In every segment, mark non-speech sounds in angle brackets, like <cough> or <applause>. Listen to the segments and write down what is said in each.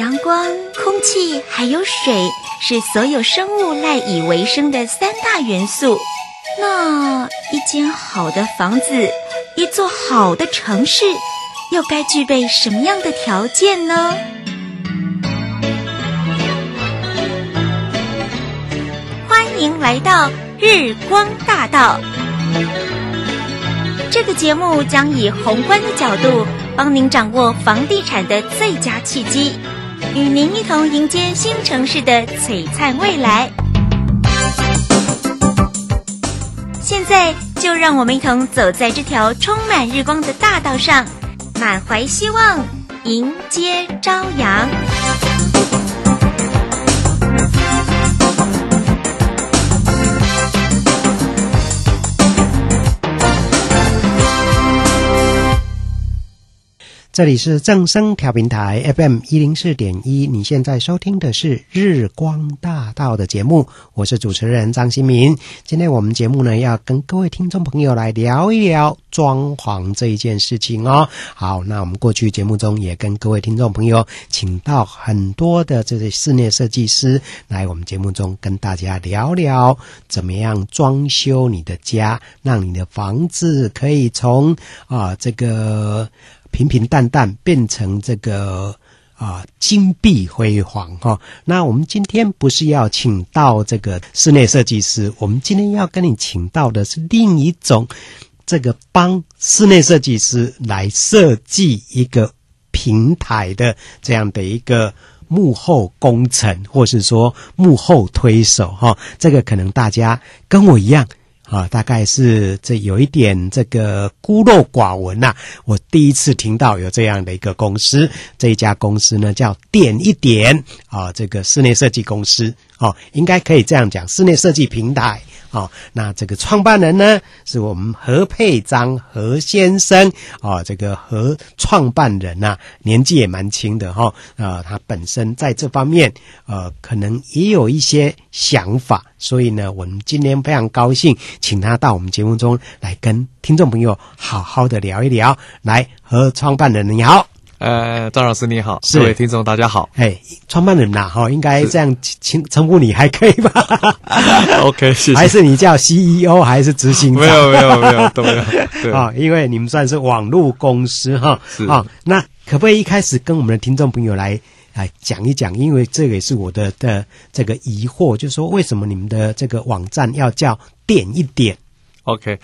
阳光、空气还有水是所有生物赖以为生的三大元素。那一间好的房子，一座好的城市，又该具备什么样的条件呢？欢迎来到日光大道。这个节目将以宏观的角度，帮您掌握房地产的最佳契机，与您一同迎接新城市的璀璨未来。现在就让我们一同走在这条充满日光的大道上，满怀希望，迎接朝阳。这里是正声调频台 FM 一零四点一，你现在收听的是日光大道的节目，我是主持人张新民。今天我们节目呢，要跟各位听众朋友来聊一聊装潢这一件事情哦。好，那我们过去节目中也跟各位听众朋友请到很多的这些室内设计师来我们节目中跟大家聊聊怎么样装修你的家，让你的房子可以从啊这个。平平淡淡变成这个啊金碧辉煌哈、哦。那我们今天不是要请到这个室内设计师，我们今天要跟你请到的是另一种这个帮室内设计师来设计一个平台的这样的一个幕后工程，或是说幕后推手哈、哦。这个可能大家跟我一样。啊，大概是这有一点这个孤陋寡闻呐、我第一次听到有这样的一个公司，这一家公司呢叫点一点啊，这个室内设计公司。哦、应该可以这样讲，室内设计平台。哦，那这个创办人呢，是我们何佩章何先生哦，这个何创办人呐、啊，年纪也蛮轻的哈、哦，呃，他本身在这方面呃，可能也有一些想法，所以呢，我们今天非常高兴，请他到我们节目中来跟听众朋友好好的聊一聊。来，何创办人你好。呃，张老师你好，各位听众大家好。哎，创办人呐，哈，应该这样称称呼你还可以吧？<laughs> OK，谢谢。还是你叫 CEO 还是执行长？没有，没有，没有，都没有。对啊，<laughs> 因为你们算是网络公司哈。是啊，那可不可以一开始跟我们的听众朋友来来讲一讲？因为这个也是我的的这个疑惑，就是说为什么你们的这个网站要叫点一点？OK。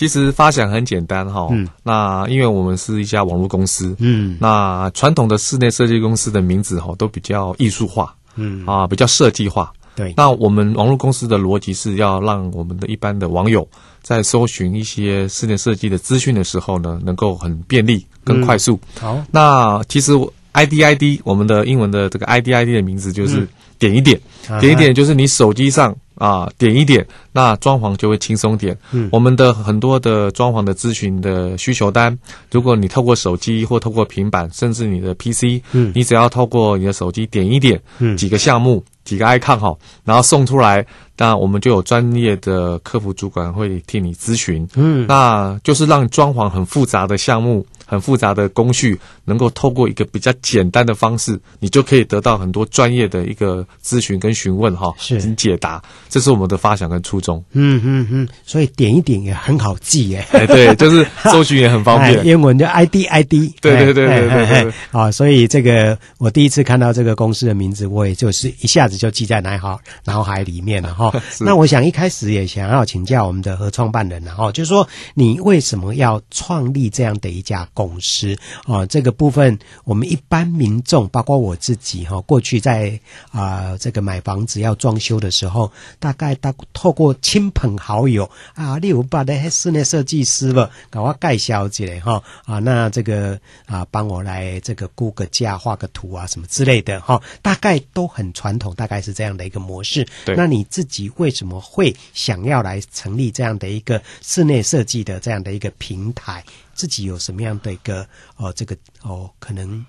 其实发想很简单哈，嗯，那因为我们是一家网络公司，嗯，那传统的室内设计公司的名字哈都比较艺术化，嗯。啊，比较设计化，对。那我们网络公司的逻辑是要让我们的一般的网友在搜寻一些室内设计的资讯的时候呢，能够很便利、更快速。好，嗯，那其实 ID ID 我们的英文的这个 ID ID 的名字就是点一点，嗯，点一点就是你手机上。啊，点一点，那装潢就会轻松点。嗯，我们的很多的装潢的咨询的需求单，如果你透过手机或透过平板，甚至你的 PC，嗯，你只要透过你的手机点一点，嗯，几个项目，几个 icon 哈，然后送出来，那我们就有专业的客服主管会替你咨询。嗯，那就是让装潢很复杂的项目。很复杂的工序，能够透过一个比较简单的方式，你就可以得到很多专业的一个咨询跟询问哈，是解答，这是我们的发想跟初衷。嗯嗯嗯，所以点一点也很好记耶。哎，对，就是搜寻也很方便。<laughs> 英文就 ID ID。对对对对对对。啊，所以这个我第一次看到这个公司的名字，我也就是一下子就记在脑海脑海里面了哈。<laughs> 那我想一开始也想要请教我们的合创办人，然后就是说你为什么要创立这样的一家公司？啊，这个部分我们一般民众，包括我自己哈，过去在啊这个买房子要装修的时候，大概大透过亲朋好友啊，例如把那些室内设计师了，搞我介绍之类哈啊，那这个啊帮我来这个估个价、画个图啊什么之类的哈，大概都很传统，大概是这样的一个模式。对，那你自己为什么会想要来成立这样的一个室内设计的这样的一个平台？自己有什么样的一个哦，这个哦，可能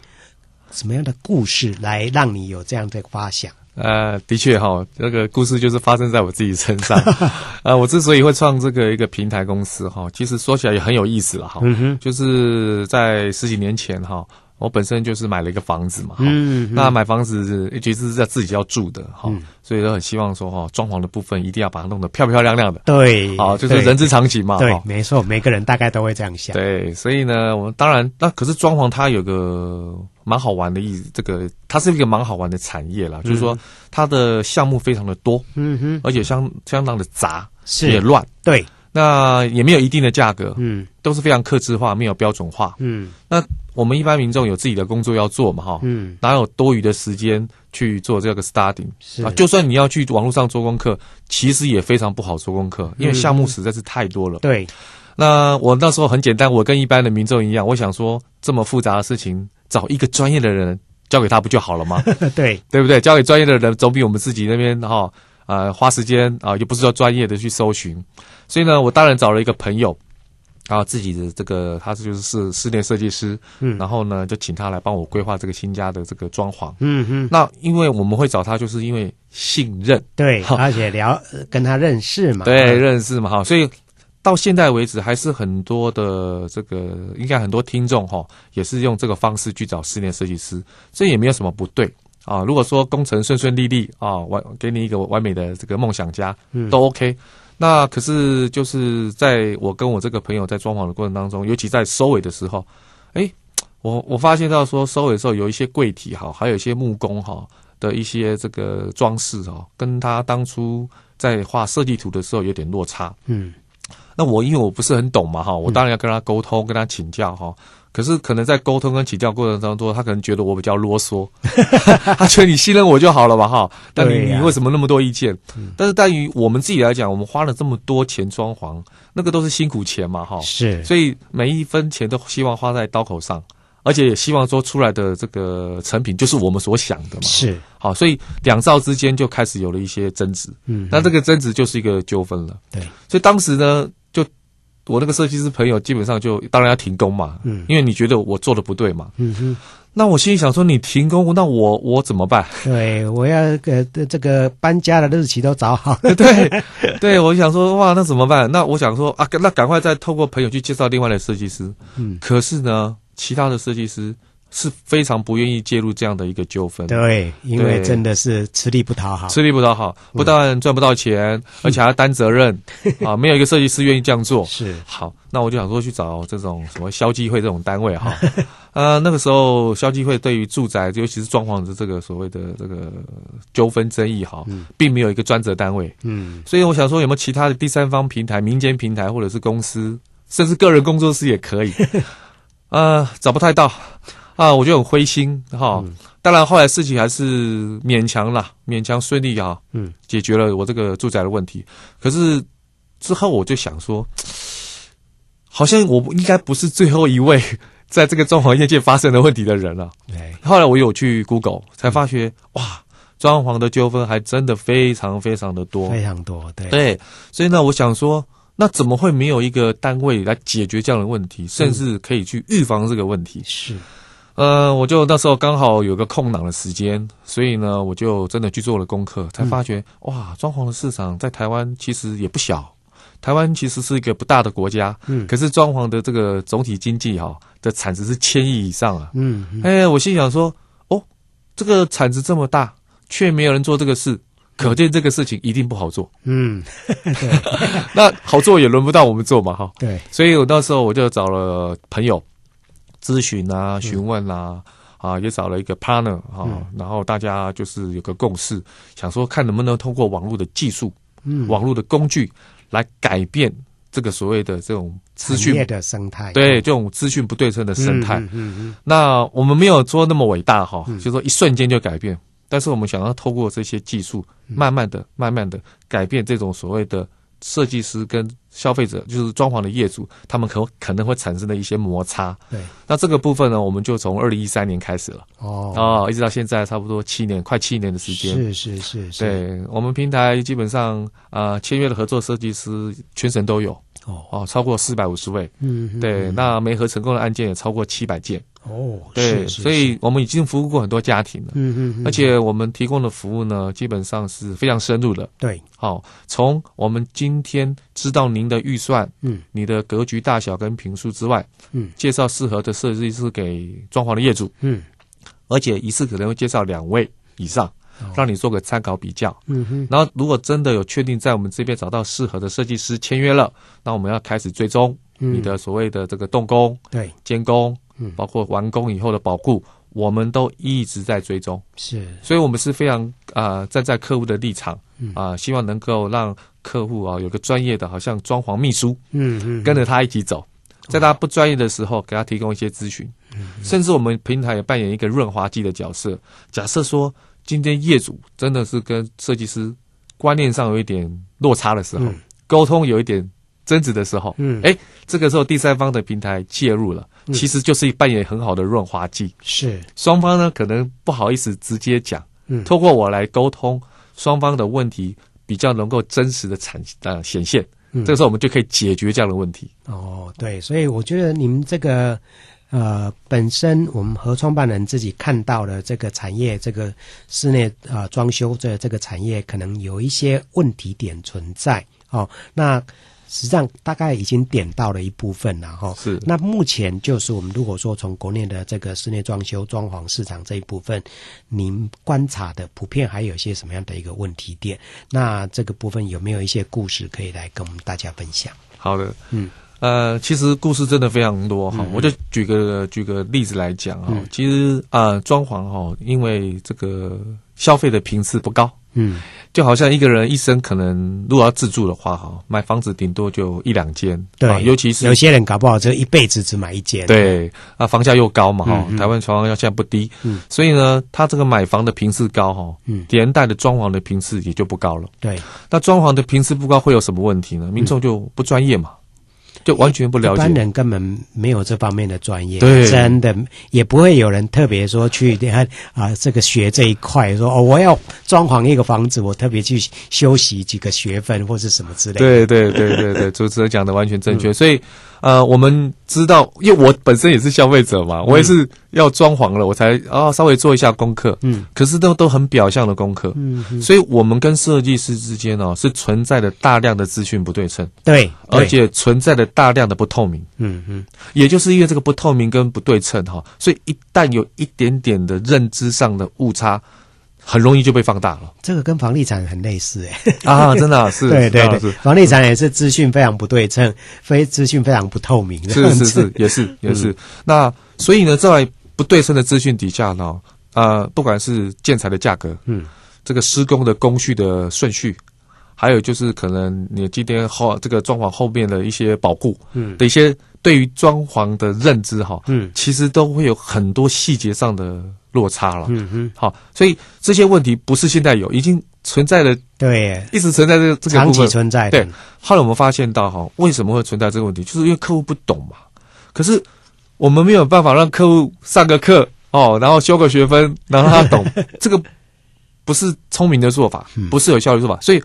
什么样的故事来让你有这样的发想？呃，的确哈、哦，这个故事就是发生在我自己身上。<laughs> 呃，我之所以会创这个一个平台公司哈，其实说起来也很有意思了哈。嗯哼，就是在十几年前哈。我本身就是买了一个房子嘛，嗯，那买房子其实是在自己要住的哈，所以都很希望说哈，装潢的部分一定要把它弄得漂漂亮亮的，对，好，就是人之常情嘛，对，没错，每个人大概都会这样想，对，所以呢，我们当然那可是装潢它有个蛮好玩的意思，这个它是一个蛮好玩的产业啦，就是说它的项目非常的多，嗯哼，而且相相当的杂，是。也乱，对。那也没有一定的价格，嗯，都是非常克制化，没有标准化，嗯。那我们一般民众有自己的工作要做嘛，哈，嗯，哪有多余的时间去做这个 studying？是啊，就算你要去网络上做功课，其实也非常不好做功课，因为项目实在是太多了。嗯、对。那我那时候很简单，我跟一般的民众一样，我想说这么复杂的事情，找一个专业的人交给他不就好了吗？<laughs> 对，对不对？交给专业的人总比我们自己那边哈。呃，花时间啊，又不是说专业的去搜寻，所以呢，我当然找了一个朋友，啊，自己的这个他是就是室室内设计师，嗯，然后呢，就请他来帮我规划这个新家的这个装潢，嗯嗯。那因为我们会找他，就是因为信任，对，而且聊跟他认识嘛，对，认识嘛，哈，所以到现在为止，还是很多的这个应该很多听众哈，也是用这个方式去找室内设计师，这也没有什么不对。啊，如果说工程顺顺利利啊，完给你一个完美的这个梦想家，嗯，都 OK。那可是就是在我跟我这个朋友在装潢的过程当中，尤其在收尾的时候，哎，我我发现到说收尾的时候有一些柜体哈，还有一些木工哈的一些这个装饰哈，跟他当初在画设计图的时候有点落差。嗯，那我因为我不是很懂嘛哈，我当然要跟他沟通，跟他请教哈。可是可能在沟通跟请教过程当中，他可能觉得我比较啰嗦，<laughs> 他觉得你信任我就好了吧哈。但你你为什么那么多意见？但是对于我们自己来讲，我们花了这么多钱装潢，那个都是辛苦钱嘛哈。是，所以每一分钱都希望花在刀口上，而且也希望说出来的这个成品就是我们所想的嘛。是，好，所以两造之间就开始有了一些争执。嗯，那这个争执就是一个纠纷了。对，所以当时呢。我那个设计师朋友基本上就当然要停工嘛，嗯，因为你觉得我做的不对嘛，嗯哼，那我心里想说，你停工，那我我怎么办？对，我要呃这个搬家的日期都找好了，<laughs> 对，<laughs> 对，我想说哇，那怎么办？那我想说啊，那赶快再透过朋友去介绍另外的设计师，嗯，可是呢，其他的设计师。是非常不愿意介入这样的一个纠纷，对，因为真的是吃力不讨好，吃力不讨好，不但赚不到钱，嗯、而且还要担责任 <laughs> 啊！没有一个设计师愿意这样做。是好，那我就想说去找这种什么消基会这种单位哈。<laughs> 呃，那个时候消基会对于住宅，尤其是装潢的这个所谓的这个纠纷争议哈，并没有一个专责单位。嗯，所以我想说有没有其他的第三方平台、民间平台或者是公司，甚至个人工作室也可以。<laughs> 呃，找不太到。啊，我就很灰心哈。嗯、当然，后来事情还是勉强啦，勉强顺利啊，嗯，解决了我这个住宅的问题。可是之后我就想说，好像我应该不是最后一位 <laughs> 在这个装潢业界发生的问题的人了。对。后来我有去 Google，才发觉、嗯、哇，装潢的纠纷还真的非常非常的多，非常多。对。对。所以呢，我想说，那怎么会没有一个单位来解决这样的问题，甚至可以去预防这个问题？嗯、是。呃，我就那时候刚好有个空档的时间，所以呢，我就真的去做了功课，才发觉、嗯、哇，装潢的市场在台湾其实也不小。台湾其实是一个不大的国家，嗯，可是装潢的这个总体经济哈、哦、的产值是千亿以上啊，嗯，嗯。哎，我心想说，哦，这个产值这么大，却没有人做这个事，可见这个事情一定不好做，嗯，对，<laughs> 那好做也轮不到我们做嘛，哈，<laughs> 对，所以我那时候我就找了朋友。咨询啊，询问啊，嗯、啊，也找了一个 partner 啊，嗯、然后大家就是有个共识，想说看能不能通过网络的技术，嗯，网络的工具来改变这个所谓的这种资讯的生态，对，这种资讯不对称的生态。嗯嗯，那我们没有说那么伟大哈，嗯、就说一瞬间就改变，但是我们想要透过这些技术，慢慢的、慢慢的改变这种所谓的。设计师跟消费者，就是装潢的业主，他们可可能会产生的一些摩擦。对，那这个部分呢，我们就从二零一三年开始了。哦，哦，一直到现在，差不多七年，快七年的时间。是是是是。对，我们平台基本上啊，签约的合作设计师全省都有。哦哦，超过四百五十位。嗯。对，那媒合成功的案件也超过七百件。哦，对，所以我们已经服务过很多家庭了。嗯嗯嗯。而且我们提供的服务呢，基本上是非常深入的。对，好，从我们今天知道您的预算，嗯，你的格局大小跟平数之外，嗯，介绍适合的设计师给装潢的业主，嗯，而且一次可能会介绍两位以上，让你做个参考比较。嗯哼。然后，如果真的有确定在我们这边找到适合的设计师签约了，那我们要开始追踪你的所谓的这个动工，对，监工。嗯，包括完工以后的保固，我们都一直在追踪。是，所以我们是非常啊、呃，站在客户的立场啊、呃，希望能够让客户啊有个专业的，好像装潢秘书，嗯嗯，跟着他一起走，在他不专业的时候，给他提供一些咨询。嗯，甚至我们平台也扮演一个润滑剂的角色。假设说今天业主真的是跟设计师观念上有一点落差的时候，沟通有一点。争执的时候，嗯，哎，这个时候第三方的平台介入了，嗯、其实就是扮演很好的润滑剂。是双方呢，可能不好意思直接讲，嗯，透过我来沟通，双方的问题比较能够真实的产呃显现，嗯，这个时候我们就可以解决这样的问题。哦，对，所以我觉得你们这个呃本身我们和创办人自己看到了这个产业，这个室内啊、呃、装修这这个产业可能有一些问题点存在。哦，那。实际上大概已经点到了一部分了哈。是。那目前就是我们如果说从国内的这个室内装修装潢市场这一部分，您观察的普遍还有一些什么样的一个问题点？那这个部分有没有一些故事可以来跟我们大家分享？好的，嗯，呃，其实故事真的非常多哈。我就举个举个例子来讲哈。嗯、其实啊，装潢哈，因为这个消费的频次不高。嗯，就好像一个人一生可能如果要自住的话，哈，买房子顶多就一两间，对、啊，尤其是有些人搞不好这一辈子只买一间，对，啊，房价又高嘛，哈、嗯，台湾房价现在不低，嗯，所以呢，他这个买房的频次高，哈，嗯，连带的装潢的频次也就不高了，对，那装潢的频次不高会有什么问题呢？民众就不专业嘛。嗯就完全不了解，一般人根本没有这方面的专业，对，真的也不会有人特别说去看啊，这个学这一块，说哦，我要装潢一个房子，我特别去修习几个学分或是什么之类的。对对对对对，主持人讲的完全正确，嗯、所以。呃，我们知道，因为我本身也是消费者嘛，我也是要装潢了，我才啊、哦、稍微做一下功课。嗯，可是都都很表象的功课。嗯，嗯，所以我们跟设计师之间哦，是存在着大量的资讯不对称。对，对，而且存在着大量的不透明。嗯嗯，也就是因为这个不透明跟不对称哈，所以一旦有一点点的认知上的误差。很容易就被放大了，这个跟房地产很类似哎啊，真的、啊、是，对对对，房地产也是资讯非常不对称，非资讯非常不透明，是是 <laughs> 是，也是也是。嗯、那所以呢，在不对称的资讯底下呢，呃，不管是建材的价格，嗯，这个施工的工序的顺序，还有就是可能你今天后这个装潢后面的一些保护，嗯，的一些对于装潢的认知哈，嗯，其实都会有很多细节上的。落差了，嗯哼，好，所以这些问题不是现在有，已经存在了，对，一直存在这个这个长期存在。对，后来我们发现到哈，为什么会存在这个问题？就是因为客户不懂嘛。可是我们没有办法让客户上个课哦，然后修个学分，然后他懂，<laughs> 这个不是聪明的做法，不是有效率做法。所以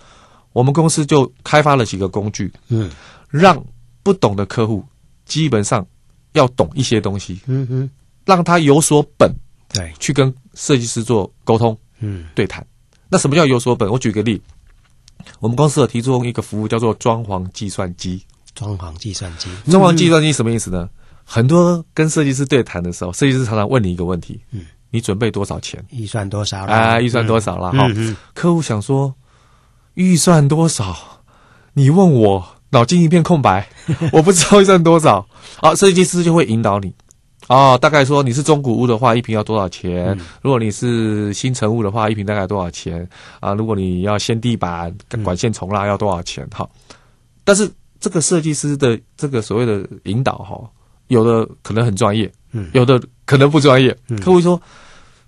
我们公司就开发了几个工具，嗯，让不懂的客户基本上要懂一些东西，嗯哼，让他有所本。对，去跟设计师做沟通，嗯，对谈。那什么叫有所本？我举个例，我们公司有提供一个服务，叫做装潢计算机。装潢计算机，装潢计算机什么意思呢？嗯、很多跟设计师对谈的时候，设计师常常问你一个问题，嗯，你准备多少钱？预算多少？啊，预算多少了？哈、嗯，客户想说预算多少？你问我，脑筋一片空白，<laughs> 我不知道预算多少。好，设计师就会引导你。哦，大概说你是中古屋的话，一平要多少钱？嗯、如果你是新城屋的话，一平大概多少钱？啊，如果你要掀地板、管线重拉，要多少钱？哈、嗯，但是这个设计师的这个所谓的引导，哈，有的可能很专业，嗯，有的可能不专业。嗯、客户说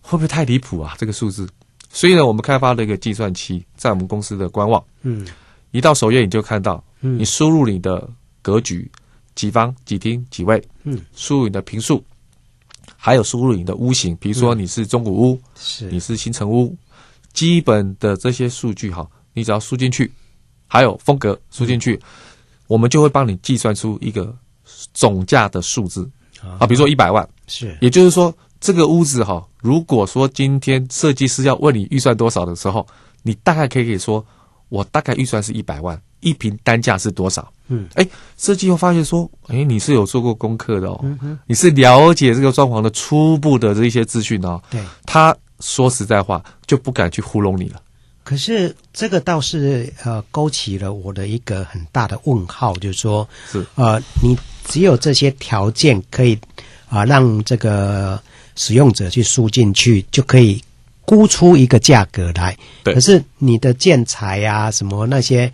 会不会太离谱啊？这个数字，所以呢，我们开发了一个计算器，在我们公司的官网，嗯，一到首页你就看到，嗯，你输入你的格局。几方几厅几卫，嗯，输入你的平数，还有输入你的屋型，比如说你是中古屋，是、嗯、你是新城屋，基本的这些数据哈，你只要输进去，还有风格输进去，嗯、我们就会帮你计算出一个总价的数字。啊，比如说一百万，是，也就是说，这个屋子哈，如果说今天设计师要问你预算多少的时候，你大概可以说，我大概预算是一百万，一瓶单价是多少？嗯，哎，设计后发现说，哎，你是有做过功课的哦，你是了解这个装潢的初步的这一些资讯哦。对，他说实在话，就不敢去糊弄你了。可是这个倒是呃勾起了我的一个很大的问号，就是说，是呃，你只有这些条件可以啊、呃、让这个使用者去输进去，就可以估出一个价格来。可是你的建材啊什么那些。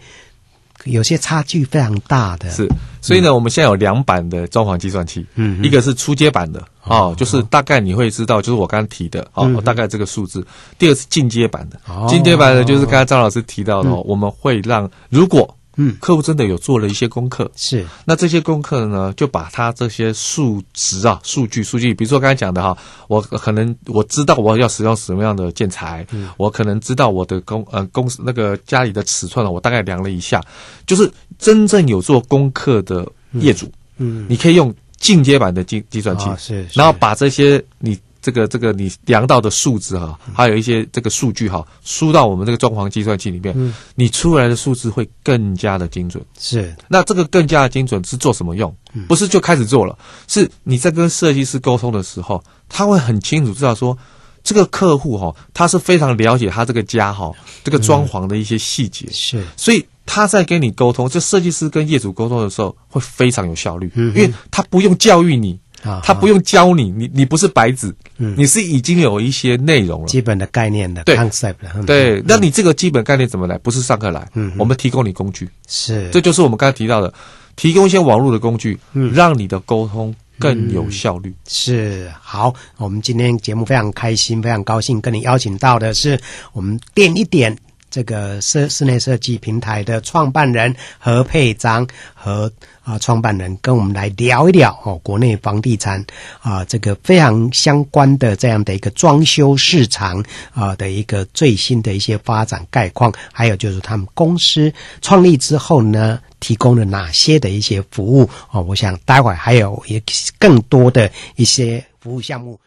有些差距非常大的，是，所以呢，我们现在有两版的装潢计算器，嗯，一个是初阶版的，哦，就是大概你会知道，就是我刚刚提的，嗯、哦，大概这个数字。第二是进阶版的，进阶版的就是刚才张老师提到的，我们会让如果。嗯，客户真的有做了一些功课，是。那这些功课呢，就把他这些数值啊、数据、数据，比如说刚才讲的哈，我可能我知道我要使用什么样的建材，嗯，我可能知道我的公呃公司那个家里的尺寸了，我大概量了一下，就是真正有做功课的业主，嗯，嗯，你可以用进阶版的计计算器，哦，是，是，然后把这些你。这个这个你量到的数字哈，还有一些这个数据哈，输到我们这个装潢计算器里面，嗯，你出来的数字会更加的精准。是，那这个更加的精准是做什么用？不是就开始做了，是你在跟设计师沟通的时候，他会很清楚知道说，这个客户哈，他是非常了解他这个家哈，这个装潢的一些细节。是，所以他在跟你沟通，这设计师跟业主沟通的时候会非常有效率，因为他不用教育你。他不用教你，你你不是白纸，嗯，你是已经有一些内容了，基本的概念的，对，concept，对，那你这个基本概念怎么来？不是上课来，嗯，我们提供你工具，是，这就是我们刚才提到的，提供一些网络的工具，嗯，让你的沟通更有效率。是，好，我们今天节目非常开心，非常高兴跟你邀请到的是我们店一点。这个室室内设计平台的创办人何佩章和啊创办人跟我们来聊一聊哦，国内房地产啊这个非常相关的这样的一个装修市场啊的一个最新的一些发展概况，还有就是他们公司创立之后呢，提供了哪些的一些服务哦，我想待会儿还有也更多的一些服务项目。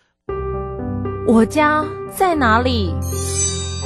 我家在哪里？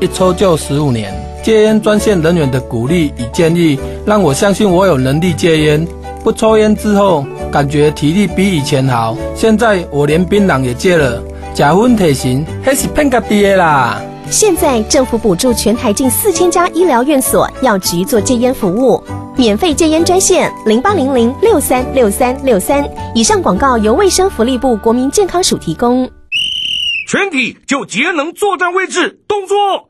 一抽就十五年，戒烟专线人员的鼓励与建议，让我相信我有能力戒烟。不抽烟之后，感觉体力比以前好。现在我连槟榔也戒了。假婚体型，还是骗个爹啦！现在政府补助全台近四千家医疗院所药局做戒烟服务，免费戒烟专线零八零零六三六三六三。以上广告由卫生福利部国民健康署提供。全体就节能作战位置，动作。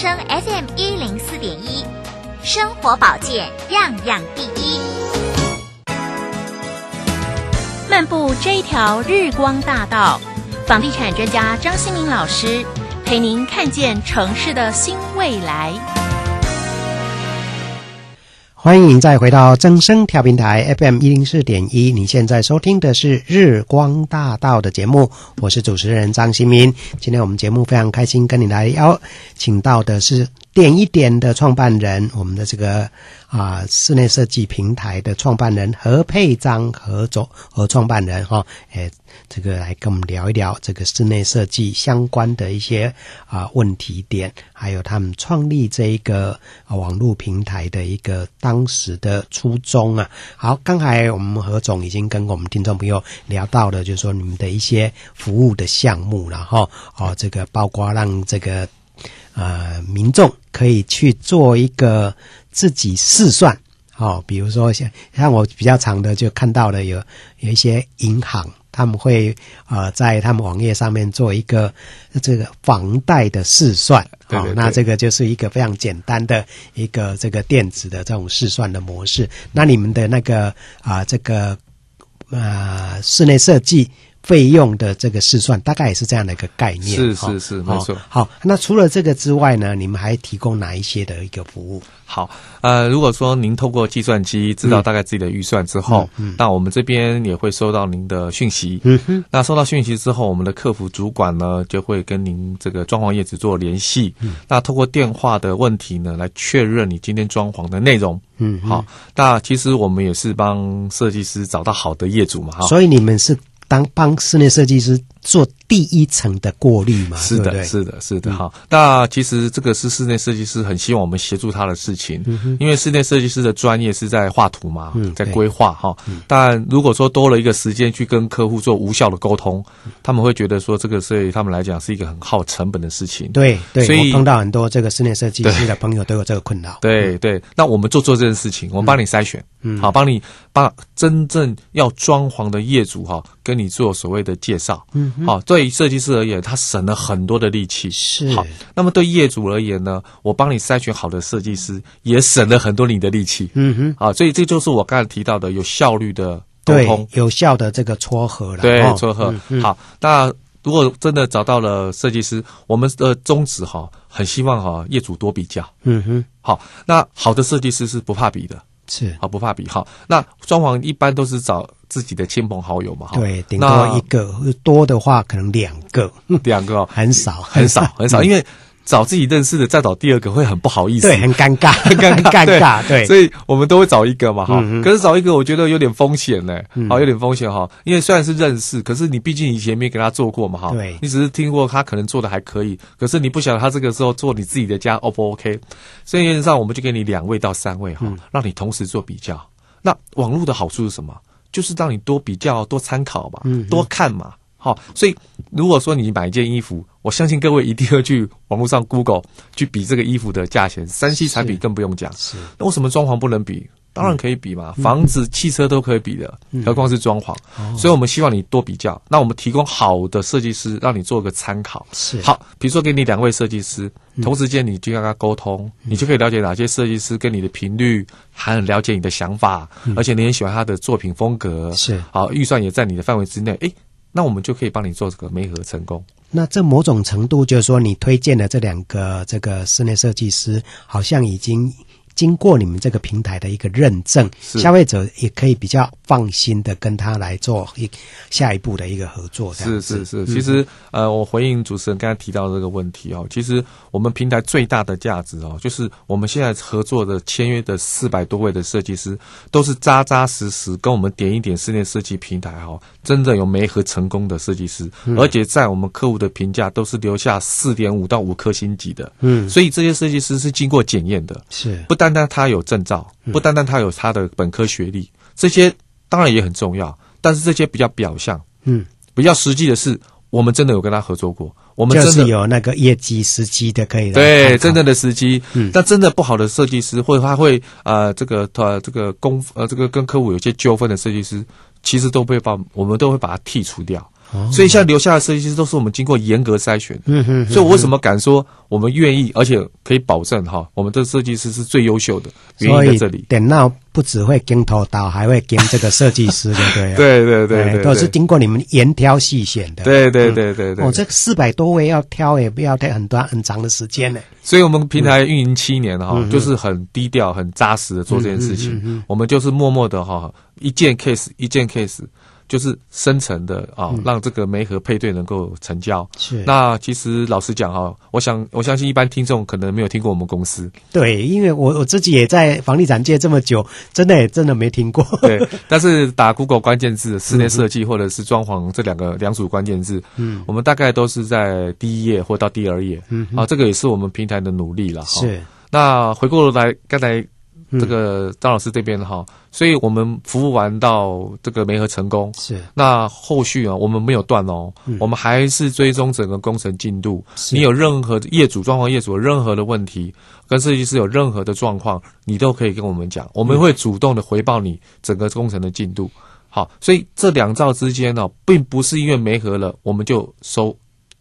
升 sm 一零四点一，生活保健样样第一。漫步这一条日光大道，房地产专家张新明老师陪您看见城市的新未来。欢迎再回到增生调平台 FM 一零四点一，你现在收听的是日光大道的节目，我是主持人张新民。今天我们节目非常开心，跟你来邀请到的是点一点的创办人，我们的这个啊室内设计平台的创办人何佩章何总和创办人哈，诶。这个来跟我们聊一聊这个室内设计相关的一些啊问题点，还有他们创立这一个网络平台的一个当时的初衷啊。好，刚才我们何总已经跟我们听众朋友聊到了，就是说你们的一些服务的项目了哈。哦，这个包括让这个呃民众可以去做一个自己试算，哦，比如说像像我比较常的就看到了有有一些银行。他们会呃在他们网页上面做一个这个房贷的试算，好、哦，那这个就是一个非常简单的一个这个电子的这种试算的模式。那你们的那个啊、呃、这个呃室内设计费用的这个试算，大概也是这样的一个概念。是是是，没错。好，那除了这个之外呢，你们还提供哪一些的一个服务？好，呃，如果说您透过计算机知道大概自己的预算之后，嗯，嗯，那我们这边也会收到您的讯息。嗯哼，那收到讯息之后，我们的客服主管呢就会跟您这个装潢业主做联系。嗯，那透过电话的问题呢来确认你今天装潢的内容。嗯，好，那其实我们也是帮设计师找到好的业主嘛。哈，所以你们是。当帮室内设计师做第一层的过滤嘛？是的，对对是的，是的，哈、嗯。那其实这个是室内设计师很希望我们协助他的事情，嗯、因为室内设计师的专业是在画图嘛，嗯、在规划哈。但如果说多了一个时间去跟客户做无效的沟通，嗯、他们会觉得说这个对他们来讲是一个很耗成本的事情。对对，所以碰到很多这个室内设计师的朋友都有这个困扰。对对，那我们做做这件事情，我们帮你筛选，嗯，好，帮你帮真正要装潢的业主哈。跟你做所谓的介绍，嗯，好，对于设计师而言，他省了很多的力气，是。好。那么对业主而言呢，我帮你筛选好的设计师，也省了很多你的力气，嗯哼，好，所以这就是我刚才提到的有效率的沟通，有效的这个撮合了，对，撮合。好，那如果真的找到了设计师，我们的宗旨哈，很希望哈业主多比较，嗯哼，好，那好的设计师是不怕比的。是。好不怕比。好，那装潢一般都是找自己的亲朋好友嘛，对，顶多一个，多的话可能两个，<laughs> 两个哦，很少，很少，很少，因为。找自己认识的，再找第二个会很不好意思，对，很尴尬，<laughs> 很尴尬，对，所以我们都会找一个嘛，哈、嗯。可是找一个，我觉得有点风险呢，好、嗯，有点风险哈。因为虽然是认识，可是你毕竟以前没给他做过嘛，哈。对，你只是听过他可能做的还可以，可是你不晓得他这个时候做你自己的家 O 不 OK？所以原则上我们就给你两位到三位哈，让你同时做比较。那网络的好处是什么？就是让你多比较、多参考嘛，多看嘛。好，所以如果说你买一件衣服，我相信各位一定会去网络上 Google 去比这个衣服的价钱。三 C 产品更不用讲，是。那为什么装潢不能比？当然可以比嘛，嗯、房子、汽车都可以比的，嗯、何况是装潢。哦、所以我们希望你多比较。那我们提供好的设计师，让你做个参考。是。好，比如说给你两位设计师，同时间你就跟他沟通，嗯、你就可以了解哪些设计师跟你的频率，还很了解你的想法，嗯、而且你很喜欢他的作品风格。是。好，预算也在你的范围之内。诶。那我们就可以帮你做这个媒合成功。那这某种程度就是说，你推荐的这两个这个室内设计师，好像已经。经过你们这个平台的一个认证，消费者也可以比较放心的跟他来做一下一步的一个合作。是是是，其实呃，我回应主持人刚才提到这个问题哦，其实我们平台最大的价值哦，就是我们现在合作的签约的四百多位的设计师，都是扎扎实实跟我们点一点室内设计平台哦，真的有媒合成功的设计师，而且在我们客户的评价都是留下四点五到五颗星级的。嗯，所以这些设计师是经过检验的，是不但。单单他有证照，不单单他有他的本科学历，这些当然也很重要。但是这些比较表象，嗯，比较实际的是，我们真的有跟他合作过，我们真的就是有那个业绩实际的可以对真正的时机。嗯，但真的不好的设计师，或者他会呃这个呃这个公呃这个跟客户有些纠纷的设计师，其实都被把我们都会把他剔除掉。哦、所以现在留下的设计师都是我们经过严格筛选的。嗯哼，所以我为什么敢说我们愿意，而且可以保证哈，我们的设计师是最优秀的，原因在这里。电脑不只会跟头刀，还会跟这个设计师，对不对？<laughs> 对对对对，都是经过你们严挑细选的。对对对对对。哦，这四百多位要挑，也不要太很短很长的时间呢。所以我们平台运营七年哈，就是很低调、很扎实的做这件事情。我们就是默默的哈，一件 case 一件 case。就是深层的啊，嗯、让这个媒合配对能够成交。是，那其实老实讲哈，我想我相信一般听众可能没有听过我们公司。对，因为我我自己也在房地产界这么久，真的也真的没听过。对，<laughs> 但是打 Google 关键字，室内设计或者是装潢这两个两组关键字，嗯，我们大概都是在第一页或到第二页。嗯，啊，这个也是我们平台的努力了。是，那回过头来刚才。这个张老师这边哈，所以我们服务完到这个煤核成功，是那后续啊，我们没有断哦，嗯、我们还是追踪整个工程进度。你有任何业主、装潢业主有任何的问题，跟设计师有任何的状况，你都可以跟我们讲，我们会主动的回报你整个工程的进度。好，所以这两兆之间呢，并不是因为媒合了我们就收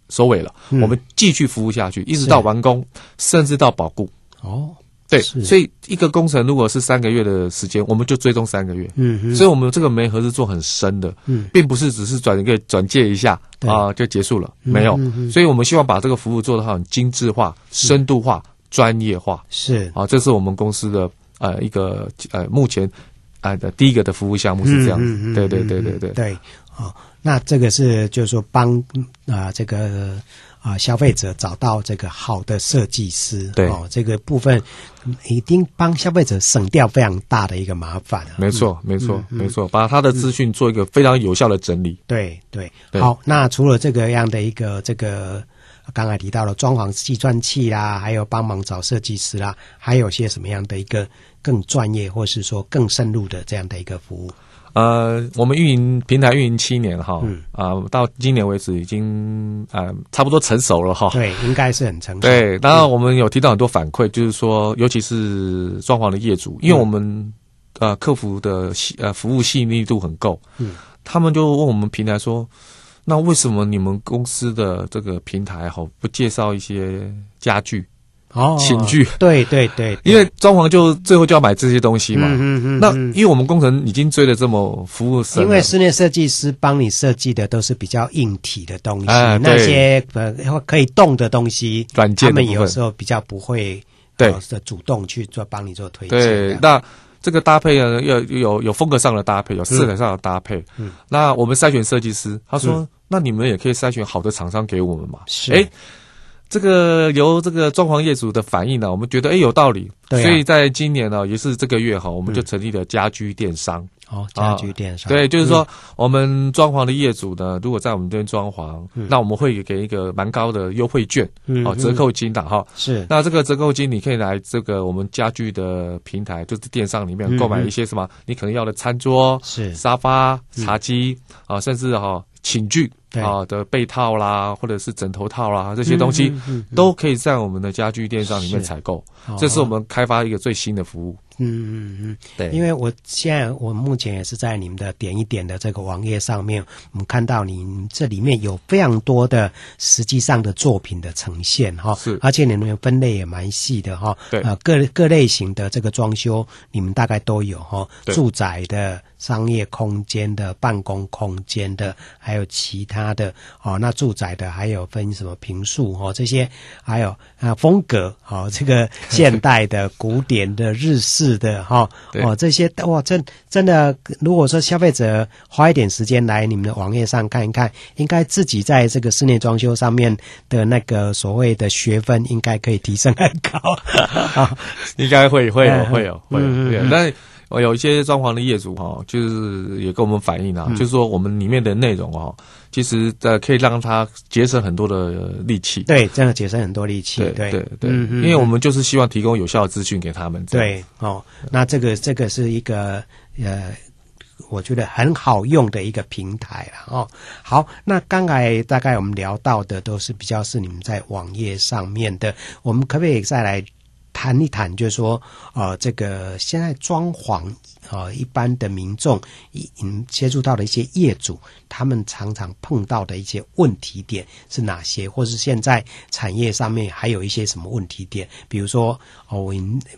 收尾了，嗯、我们继续服务下去，一直到完工，甚至到保固。哦。对，所以一个工程如果是三个月的时间，我们就追踪三个月。嗯哼，所以我们这个媒合是做很深的，嗯，并不是只是转一个转介一下啊、呃、就结束了，没有。嗯、所以我们希望把这个服务做得很精致化、深度化、专业化。是啊，这是我们公司的呃一个呃目前啊的、呃、第一个的服务项目是这样子。对对对对对对。啊、哦，那这个是就是说帮啊、呃、这个。啊，消费者找到这个好的设计师，对哦，这个部分一定帮消费者省掉非常大的一个麻烦。啊没错，没错，没错，把他的资讯做一个非常有效的整理。对对，好，那除了这个样的一个这个刚才提到了装潢计算器啦，还有帮忙找设计师啦，还有些什么样的一个更专业或是说更深入的这样的一个服务？呃，我们运营平台运营七年哈，嗯、啊，到今年为止已经呃差不多成熟了哈。对，应该是很成熟。对，当然我们有提到很多反馈，就是说，尤其是装潢的业主，因为我们、嗯、呃客服的细呃服务细腻度很够，嗯，他们就问我们平台说，那为什么你们公司的这个平台哈不介绍一些家具？哦，寝具，对对对，因为装潢就最后就要买这些东西嘛。嗯嗯嗯。那因为我们工程已经追了这么服务深，因为室内设计师帮你设计的都是比较硬体的东西，那些呃可以动的东西，软件他们有时候比较不会对的主动去做帮你做推荐。对，那这个搭配呢，要有有风格上的搭配，有色彩上的搭配。嗯。那我们筛选设计师，他说，那你们也可以筛选好的厂商给我们嘛。是。哎。这个由这个装潢业主的反应呢，我们觉得哎有道理，对啊、所以在今年呢，也是这个月哈，我们就成立了家居电商。哦，家居电商。对，就是说我们装潢的业主呢，如果在我们这边装潢，嗯、那我们会给一个蛮高的优惠券，嗯，哦，折扣金的哈。是。那这个折扣金，你可以来这个我们家居的平台，就是电商里面购买一些什么，你可能要的餐桌、是沙发、茶几啊，甚至哈寝具。对。啊的被套啦，或者是枕头套啦，这些东西都可以在我们的家居电商里面采购。这是我们开发一个最新的服务。嗯嗯嗯，对，因为我现在我目前也是在你们的点一点的这个网页上面，我们看到你这里面有非常多的实际上的作品的呈现哈，是，而且你们分类也蛮细的哈，对，啊各各类型的这个装修你们大概都有哈，住宅的、商业空间的、办公空间的，还有其他的哦，那住宅的还有分什么平数哦这些，还有啊风格哦，<laughs> 这个现代的、<laughs> 古典的、日式。的哈，哦，这些哇，真真的，如果说消费者花一点时间来你们的网页上看一看，应该自己在这个室内装修上面的那个所谓的学分，应该可以提升很高。<laughs> 应该会会有会有会有，那我有一些装潢的业主哈，就是也跟我们反映啊，就是说我们里面的内容哦。其实呃，可以让他节省很多的力气。对，这样节省很多力气。对对对，因为我们就是希望提供有效的资讯给他们。对哦，那这个这个是一个呃，我觉得很好用的一个平台了哦。好，那刚才大概我们聊到的都是比较是你们在网页上面的，我们可不可以再来谈一谈，就是说，呃，这个现在装潢，呃，一般的民众，嗯，接触到的一些业主，他们常常碰到的一些问题点是哪些？或是现在产业上面还有一些什么问题点？比如说，哦，我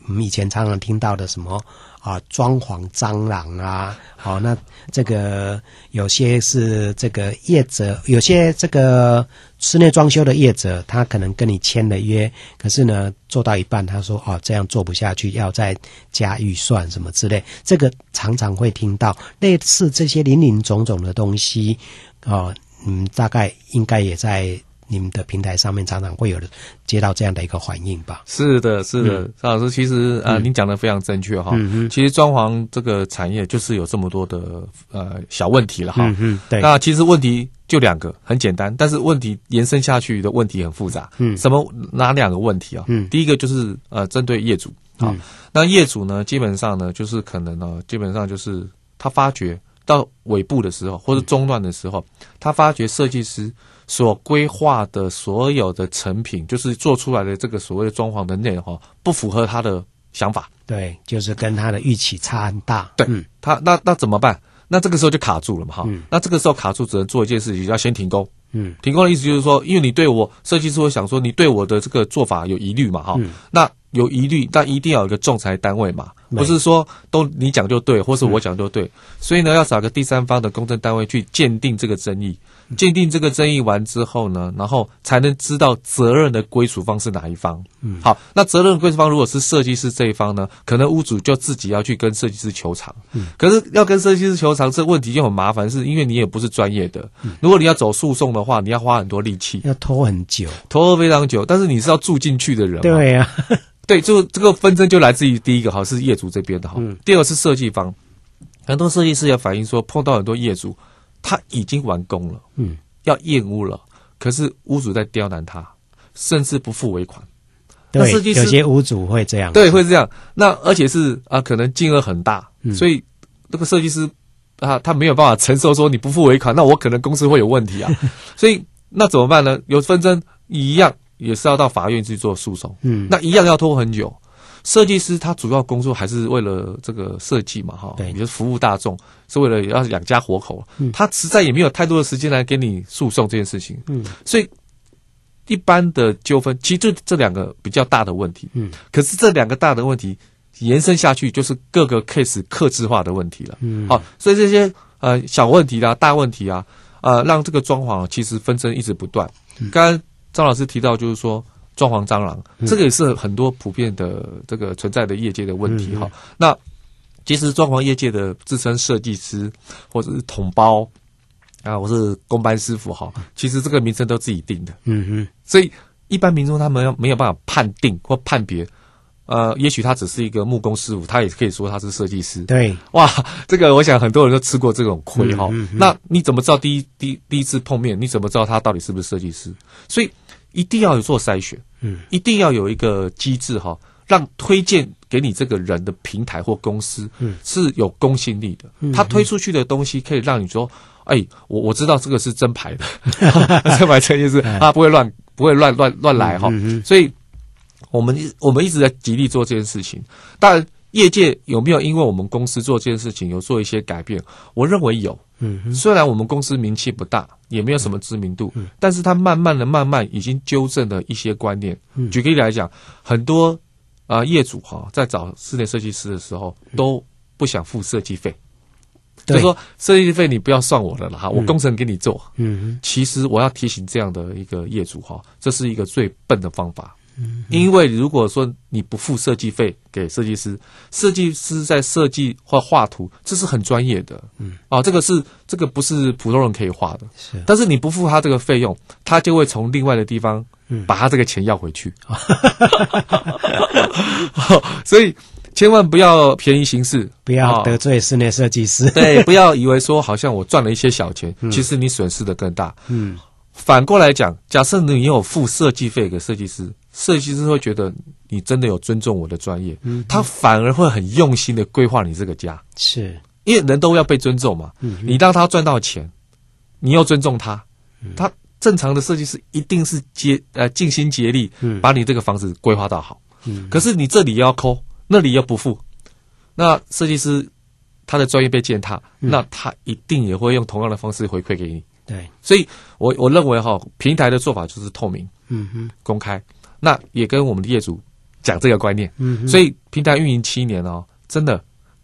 们以前常常听到的什么？啊，装潢蟑螂啊，好、那这个有些是这个业者，有些这个室内装修的业者，他可能跟你签了约，可是呢，做到一半，他说哦，这样做不下去，要再加预算什么之类，这个常常会听到类似这些林林总总的东西，哦，嗯，大概应该也在。你们的平台上面常常会有接到这样的一个反应吧？是的，是的，嗯、张老师，其实啊，您讲的非常正确哈。嗯嗯。其实装潢这个产业就是有这么多的呃小问题了哈。嗯嗯。对。那其实问题就两个，很简单，但是问题延伸下去的问题很复杂。嗯。什么哪两个问题啊？嗯。第一个就是呃，针对业主啊、嗯，那业主呢，基本上呢，就是可能呢，基本上就是他发觉到尾部的时候，或者中段的时候，嗯、他发觉设计师。所规划的所有的成品，就是做出来的这个所谓的装潢的内容哈，不符合他的想法。对，就是跟他的预期差很大。对，嗯、他那那怎么办？那这个时候就卡住了嘛哈、嗯。那这个时候卡住，只能做一件事情，要先停工。嗯，停工的意思就是说，因为你对我设计师会想说，你对我的这个做法有疑虑嘛哈、嗯。那有疑虑，但一定要有一个仲裁单位嘛，不是说都你讲就对，或是我讲就对。嗯、所以呢，要找个第三方的公证单位去鉴定这个争议。鉴定这个争议完之后呢，然后才能知道责任的归属方是哪一方。嗯，好，那责任的归属方如果是设计师这一方呢，可能屋主就自己要去跟设计师求偿。嗯，可是要跟设计师求偿，这问题就很麻烦，是因为你也不是专业的。嗯，如果你要走诉讼的话，你要花很多力气，要拖很久，拖非常久。但是你是要住进去的人。对呀、啊，<laughs> 对，就这个纷争就来自于第一个哈是业主这边的哈，嗯，第二个是设计方，很多设计师也反映说碰到很多业主他已经完工了，嗯。要验屋了，可是屋主在刁难他，甚至不付尾款。对，那设计师有些屋主会这样，对，会这样。那而且是啊，可能金额很大，嗯、所以那个设计师啊，他没有办法承受说你不付尾款，那我可能公司会有问题啊。<laughs> 所以那怎么办呢？有纷争一样也是要到法院去做诉讼，嗯，那一样要拖很久。设计师他主要工作还是为了这个设计嘛，哈，也就是服务大众，是为了要养家活口，嗯。他实在也没有太多的时间来给你诉讼这件事情。嗯，所以一般的纠纷，其实就这两个比较大的问题。嗯，可是这两个大的问题延伸下去，就是各个 case 克制化的问题了。嗯，好，所以这些呃小问题啊、大问题啊，呃，让这个装潢其实纷争一直不断。刚刚张老师提到，就是说。装潢蟑螂，这个也是很多普遍的这个存在的业界的问题哈、嗯。那其实装潢业界的自称设计师或者是统包啊，或是工班师傅哈，其实这个名称都自己定的。嗯哼，所以一般民众他们没有办法判定或判别，呃，也许他只是一个木工师傅，他也可以说他是设计师。对，哇，这个我想很多人都吃过这种亏哈、嗯。那你怎么知道第一第一第一次碰面，你怎么知道他到底是不是设计师？所以。一定要有做筛选，嗯，一定要有一个机制哈，让推荐给你这个人的平台或公司，嗯，是有公信力的。嗯，他推出去的东西可以让你说，哎、欸，我我知道这个是真牌的，<laughs> <laughs> 真牌设计师，他 <laughs> 不会乱不会乱乱乱来哈、嗯。所以，我们我们一直在极力做这件事情。当然，业界有没有因为我们公司做这件事情有做一些改变？我认为有。嗯，虽然我们公司名气不大，也没有什么知名度，嗯，但是他慢慢的、慢慢已经纠正了一些观念。嗯，举个例来讲，很多啊、呃、业主哈，在找室内设计师的时候都不想付设计费，就说设计费你不要算我的了哈，我工程给你做。嗯，其实我要提醒这样的一个业主哈，这是一个最笨的方法。因为如果说你不付设计费给设计师，设计师在设计或画图，这是很专业的。嗯，啊，这个是这个不是普通人可以画的。是，但是你不付他这个费用，他就会从另外的地方把他这个钱要回去。嗯、<laughs> 所以千万不要便宜行事，不要得罪室内设计师。对，不要以为说好像我赚了一些小钱，嗯、其实你损失的更大。嗯，反过来讲，假设你有付设计费给设计师。设计师会觉得你真的有尊重我的专业，嗯，他反而会很用心的规划你这个家，是。因为人都要被尊重嘛，嗯，你让他赚到钱，你又尊重他，嗯，他正常的设计师一定是竭呃尽心竭力，嗯，把你这个房子规划到好，嗯，可是你这里要抠，那里又不付，那设计师他的专业被践踏，嗯，那他一定也会用同样的方式回馈给你。对，所以我我认为哈，平台的做法就是透明，嗯哼，公开，那也跟我们的业主讲这个观念，嗯，所以平台运营七年哦，真的，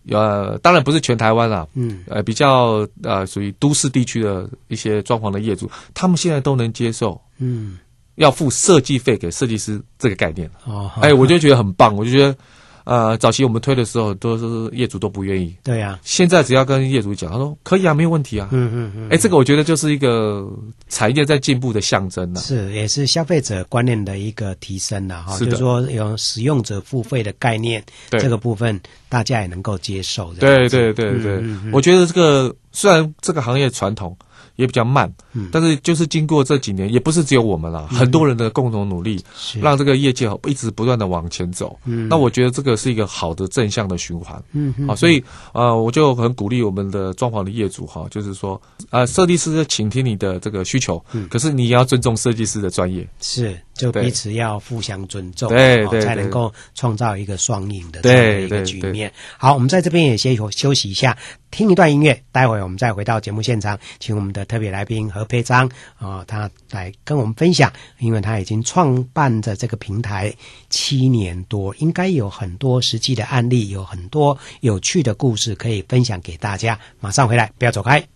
呃，当然不是全台湾啦，嗯，呃，比较呃属于都市地区的一些装潢的业主，他们现在都能接受，嗯，要付设计费给设计师这个概念，哦，哎，我就觉得很棒，我就觉得。呃，早期我们推的时候，都是业主都不愿意。对呀、啊，现在只要跟业主讲，他说可以啊，没有问题啊。嗯嗯嗯。哎，这个我觉得就是一个产业在进步的象征呢、啊。是，也是消费者观念的一个提升了哈。就是说，有使用者付费的概念，对这个部分大家也能够接受。对对对对，嗯嗯、我觉得这个虽然这个行业传统。也比较慢，嗯，但是就是经过这几年，也不是只有我们啦，嗯、很多人的共同努力，让这个业界一直不断的往前走。嗯，那我觉得这个是一个好的正向的循环。嗯哼，好，所以呃，我就很鼓励我们的装潢的业主哈，就是说，呃，设计师倾听你的这个需求，嗯，可是你也要尊重设计师的专业。是。就彼此要互相尊重，对对，才能够创造一个双赢的这样的一个局面。好，我们在这边也先休休息一下，听一段音乐，待会我们再回到节目现场，请我们的特别来宾何佩章啊，他来跟我们分享，因为他已经创办着这个平台七年多，应该有很多实际的案例，有很多有趣的故事可以分享给大家。马上回来，不要走开。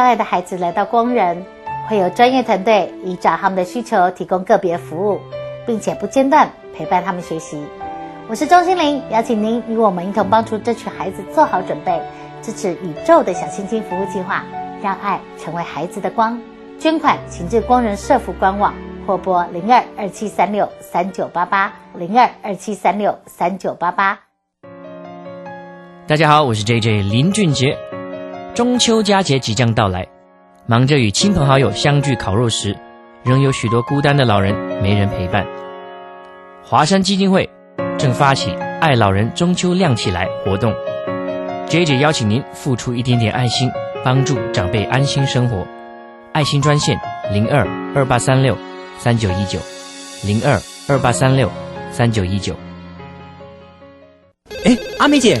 障碍的孩子来到光人，会有专业团队依照他们的需求提供个别服务，并且不间断陪伴他们学习。我是钟心凌，邀请您与我们一同帮助这群孩子做好准备，支持宇宙的小星星服务计划，让爱成为孩子的光。捐款请至光人社服官网或拨零二二七三六三九八八零二二七三六三九八八。大家好，我是 JJ 林俊杰。中秋佳节即将到来，忙着与亲朋好友相聚烤肉时，仍有许多孤单的老人没人陪伴。华山基金会正发起“爱老人中秋亮起来”活动，JJ 邀请您付出一点点爱心，帮助长辈安心生活。爱心专线零二二八三六三九一九零二二八三六三九一九。哎，阿美姐，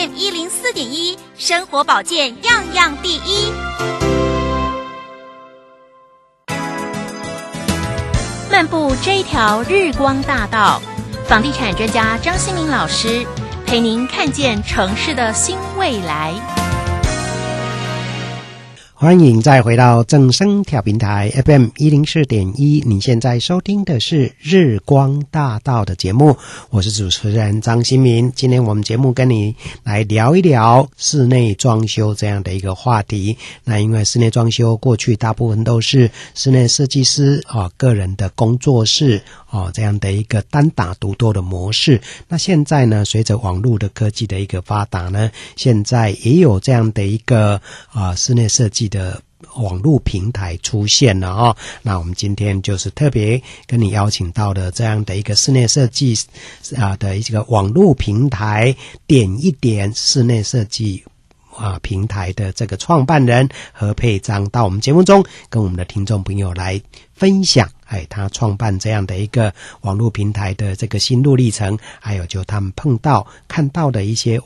FM 一零四点一，生活保健样样第一。漫步这一条日光大道，房地产专家张新明老师。陪您看见城市的新未来。欢迎再回到正声调频台 FM 一零四点一，你现在收听的是日光大道的节目，我是主持人张新民。今天我们节目跟你来聊一聊室内装修这样的一个话题。那因为室内装修过去大部分都是室内设计师啊个人的工作室哦这样的一个单打独斗的模式。那现在呢，随着网络的科技的一个发达呢，现在也有这样的一个啊室内设计。的网络平台出现了哦，那我们今天就是特别跟你邀请到的这样的一个室内设计啊的一个网络平台，点一点室内设计啊平台的这个创办人何佩章到我们节目中跟我们的听众朋友来分享。哎，他创办这样的一个网络平台的这个心路历程，还有就他们碰到看到的一些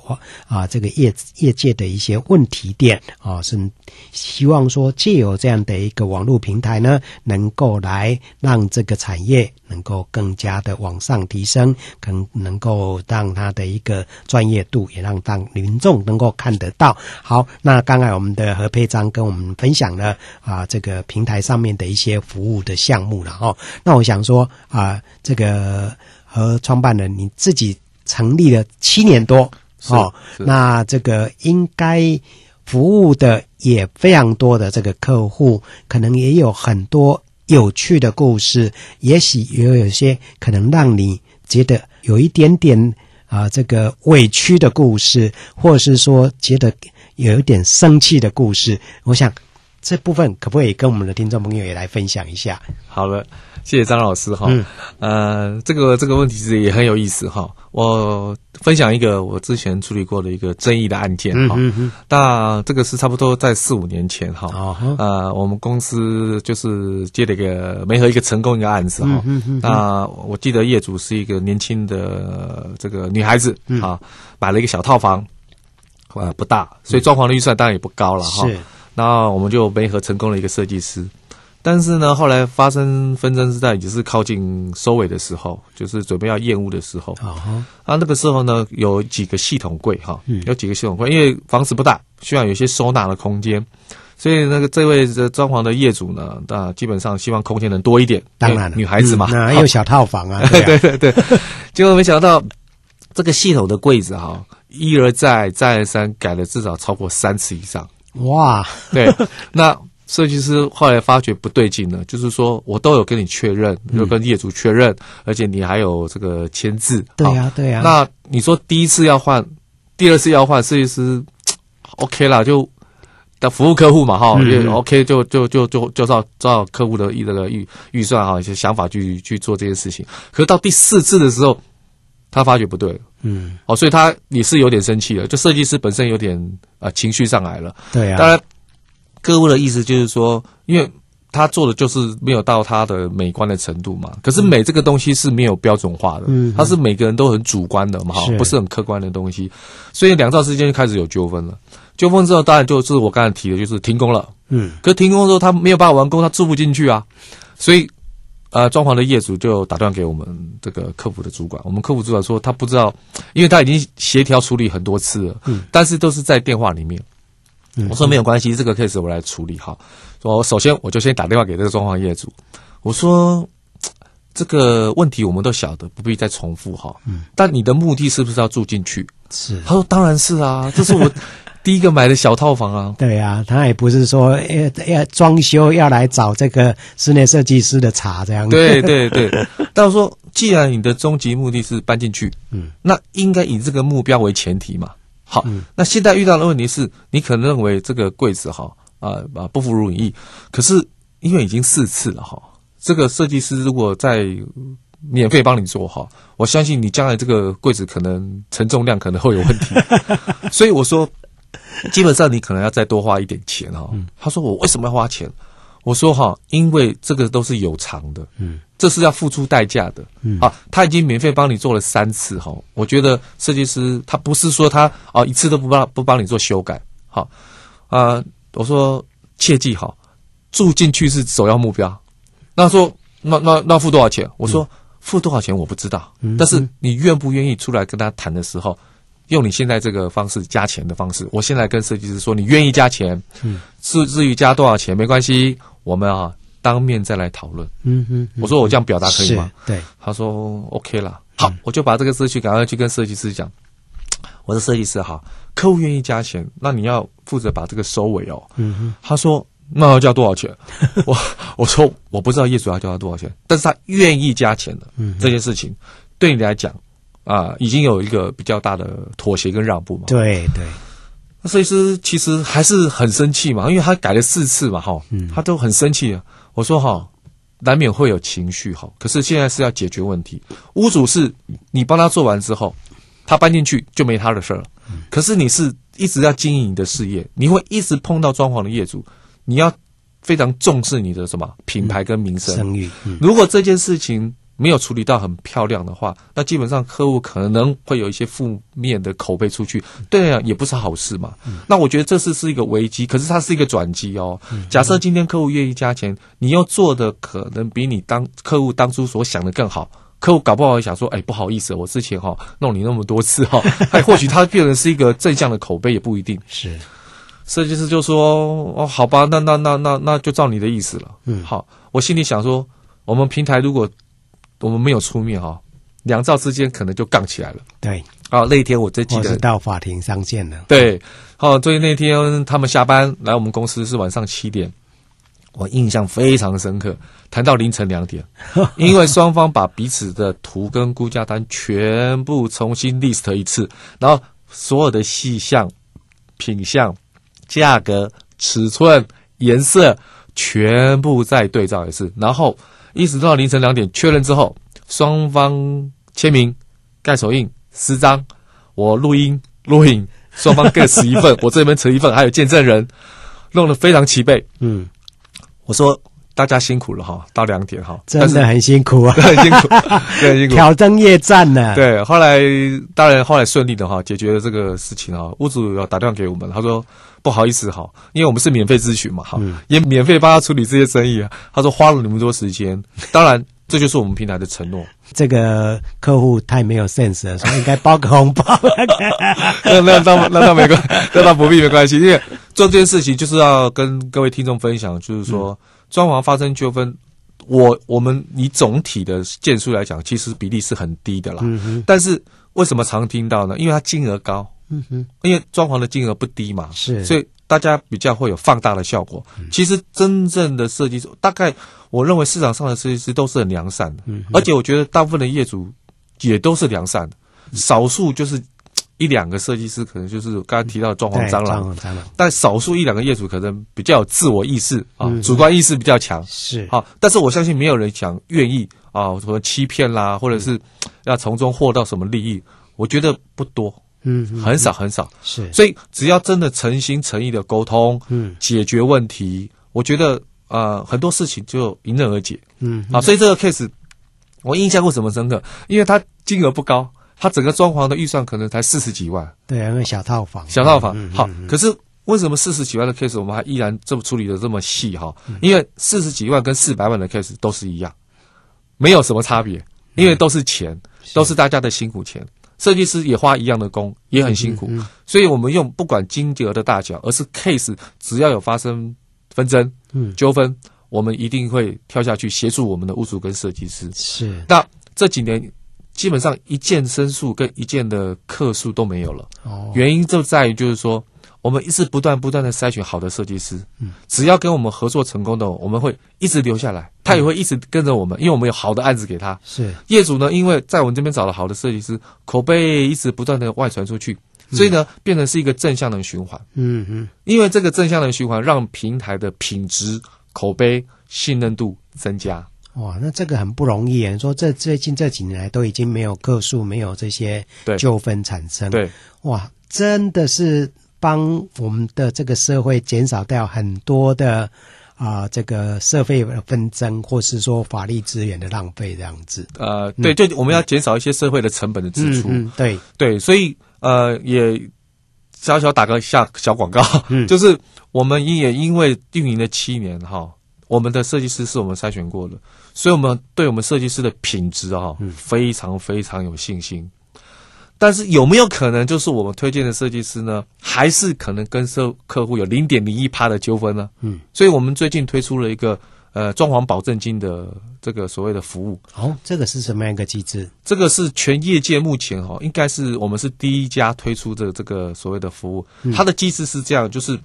啊，这个业业界的一些问题点啊，是希望说借由这样的一个网络平台呢，能够来让这个产业能够更加的往上提升，更能够让他的一个专业度也让当民众能够看得到。好，那刚才我们的何佩章跟我们分享了啊，这个平台上面的一些服务的项目了。哦，那我想说啊，这个和创办人你自己成立了七年多哦，那这个应该服务的也非常多的这个客户，可能也有很多有趣的故事，也许也有些可能让你觉得有一点点啊这个委屈的故事，或者是说觉得有一点生气的故事，我想。这部分可不可以跟我们的听众朋友也来分享一下？好了，谢谢张老师哈。嗯，呃，这个这个问题是也很有意思哈。我分享一个我之前处理过的一个争议的案件哈。那这个是差不多在四五年前哈。哦。呃，我们公司就是接了一个没和一个成功一个案子哈。那我记得业主是一个年轻的这个女孩子，哈，买了一个小套房，呃，不大，所以装潢的预算当然也不高了哈。是。那我们就媒合成功了一个设计师，但是呢，后来发生纷争是在也是靠近收尾的时候，就是准备要验屋的时候。啊那那个时候呢，有几个系统柜哈，有几个系统柜，因为房子不大，需要有一些收纳的空间，所以那个这位的装潢的业主呢，那基本上希望空间能多一点。当然了，女孩子嘛，那有小套房啊。<laughs> 对对对，结果没想到这个系统的柜子哈，一而再，再而三改了至少超过三次以上。哇，对，那设计师后来发觉不对劲了，就是说我都有跟你确认，有跟业主确认，嗯、而且你还有这个签字。对呀、啊，对呀、啊。那你说第一次要换，第二次要换，设计师 <tsk> OK 啦，就的服务客户嘛，哈、嗯，也 OK，就就就就就照照客户的预那个预预算哈，一些想法去去做这件事情。可是到第四次的时候，他发觉不对了。嗯，哦，所以他也是有点生气了，就设计师本身有点啊、呃、情绪上来了。对啊，当然，客户的意思就是说，因为他做的就是没有到他的美观的程度嘛。可是美这个东西是没有标准化的，嗯，它是每个人都很主观的嘛，哈，不是很客观的东西。所以两造之间就开始有纠纷了。纠纷之后，当然就是我刚才提的，就是停工了。嗯，可是停工之后他没有办法完工，他住不进去啊，所以。呃，装潢的业主就打断给我们这个客服的主管，我们客服主管说他不知道，因为他已经协调处理很多次了，嗯，但是都是在电话里面。嗯，我说没有关系，这个 case 我来处理哈。我首先我就先打电话给这个装潢业主，我说这个问题我们都晓得，不必再重复哈。嗯，但你的目的是不是要住进去？是，他说当然是啊，这是我。第一个买的小套房啊，对啊，他也不是说要要装修要来找这个室内设计师的茬这样。对对对，但是说既然你的终极目的是搬进去，嗯，那应该以这个目标为前提嘛。好，嗯、那现在遇到的问题是，你可能认为这个柜子哈啊啊不符如你意，可是因为已经四次了哈，这个设计师如果在免费帮你做哈，我相信你将来这个柜子可能承重量可能会有问题，<laughs> 所以我说，<laughs> 基本上你可能要再多花一点钱哈。他说我为什么要花钱？我说哈，因为这个都是有偿的，嗯，这是要付出代价的，嗯，啊，他已经免费帮你做了三次哈，我觉得设计师他不是说他啊一次都不帮不帮你做修改，好啊，我说切记哈，住进去是首要目标。那说那那那付多少钱？我说付多少钱我不知道，但是你愿不愿意出来跟他谈的时候，用你现在这个方式加钱的方式，我现在跟设计师说你愿意加钱，嗯，至至于加多少钱没关系。我们啊，当面再来讨论。嗯哼，我说我这样表达可以吗？对，他说 OK 了。好，我就把这个事情赶快去跟设计师讲。我是设计师哈，客户愿意加钱，那你要负责把这个收尾哦。嗯哼，他说那要交多少钱？<laughs> 我我说我不知道业主要交他多少钱，但是他愿意加钱的。嗯，这件事情对你来讲啊，已经有一个比较大的妥协跟让步嘛。对对。那设计师其实还是很生气嘛，因为他改了四次嘛，哈，他都很生气啊。我说哈，难免会有情绪哈，可是现在是要解决问题。屋主是你帮他做完之后，他搬进去就没他的事儿了。可是你是一直要经营你的事业，你会一直碰到装潢的业主，你要非常重视你的什么品牌跟名声。声誉。如果这件事情，没有处理到很漂亮的话，那基本上客户可能会有一些负面的口碑出去，对啊，也不是好事嘛。嗯、那我觉得这次是一个危机，可是它是一个转机哦。嗯、假设今天客户愿意加钱，你要做的可能比你当客户当初所想的更好。客户搞不好会想说，哎，不好意思，我之前哈、哦、弄你那么多次哈、哦，<laughs> 哎，或许他变成是一个正向的口碑也不一定。是，设计师就说，哦，好吧，那那那那那就照你的意思了。嗯，好，我心里想说，我们平台如果。我们没有出面哈，两造之间可能就杠起来了。对，啊，那一天我最记得是到法庭上见了。对，好，所以那天他们下班来我们公司是晚上七点，我印象非常深刻，谈到凌晨两点，<laughs> 因为双方把彼此的图跟估价单全部重新 list 一次，然后所有的细项、品项、价格、尺寸、颜色全部再对照一次，然后。一直到凌晨两点确认之后，双方签名、盖手印、私章，我录音录影，双方各持一份，我这边持一份，还有见证人，弄得非常齐备。嗯，我说大家辛苦了哈，到两点哈，真的很辛苦啊，<laughs> 很辛苦，<laughs> 很辛苦，挑灯夜战呢。对，后来当然后来顺利的哈，解决了这个事情啊。屋主要打电话给我们，他说。不好意思，哈，因为我们是免费咨询嘛，哈、嗯，也免费帮他处理这些生意啊。他说花了那么多时间，当然这就是我们平台的承诺。这个客户太没有 sense 了，所以应该包个红包。<laughs> 那那倒那倒没关系，那倒不必没关系，因为做这件事情就是要跟各位听众分享，就是说装潢发生纠纷，我我们以总体的件数来讲，其实比例是很低的啦。嗯哼。但是为什么常听到呢？因为它金额高。嗯哼，因为装潢的金额不低嘛，是，所以大家比较会有放大的效果。嗯、其实真正的设计师，大概我认为市场上的设计师都是很良善的，嗯，而且我觉得大部分的业主也都是良善的，嗯、少数就是一两个设计师可能就是刚刚提到的装潢蟑螂，蟑螂，但少数一两个业主可能比较有自我意识啊，嗯、主观意识比较强，是。好，但是我相信没有人想愿意啊，什么欺骗啦，或者是要从中获到什么利益，我觉得不多。嗯，很少很少，是，所以只要真的诚心诚意的沟通，嗯，解决问题，我觉得呃很多事情就迎刃而解，嗯，啊，所以这个 case 我印象为什么深刻？因为它金额不高，它整个装潢的预算可能才四十几万，对啊，那小套房，小套房，好，可是为什么四十几万的 case 我们还依然这么处理的这么细哈？因为四十几万跟四百万的 case 都是一样，没有什么差别，因为都是钱，都是大家的辛苦钱。设计师也花一样的工，也很辛苦，嗯嗯、所以我们用不管金额的大小，而是 case，只要有发生纷争、嗯、纠纷，我们一定会跳下去协助我们的屋主跟设计师。是，那这几年基本上一件申诉跟一件的客诉都没有了。哦，原因就在于就是说。我们一直不断不断的筛选好的设计师，嗯，只要跟我们合作成功的，我们会一直留下来，他也会一直跟着我们，因为我们有好的案子给他。是业主呢，因为在我们这边找了好的设计师，口碑一直不断的外传出去，所以呢，变成是一个正向的循环。嗯嗯，因为这个正向的循环，让平台的品质、口碑、信任度增加。哇，那这个很不容易。你说这最近这几年来都已经没有个诉，没有这些纠纷产生。对，哇，真的是帮我们的这个社会减少掉很多的啊、呃，这个社会纷争，或是说法律资源的浪费这样子。呃，对，就我们要减少一些社会的成本的支出。嗯嗯、对对，所以呃，也小小打个下小广告，嗯、<laughs> 就是我们也因为运营了七年哈。我们的设计师是我们筛选过的，所以我们对我们设计师的品质啊，非常非常有信心。但是有没有可能，就是我们推荐的设计师呢，还是可能跟客客户有零点零一趴的纠纷呢？嗯，所以我们最近推出了一个呃装潢保证金的这个所谓的服务。哦，这个是什么样一个机制？这个是全业界目前哈，应该是我们是第一家推出的这个所谓的服务。嗯，它的机制是这样，就是。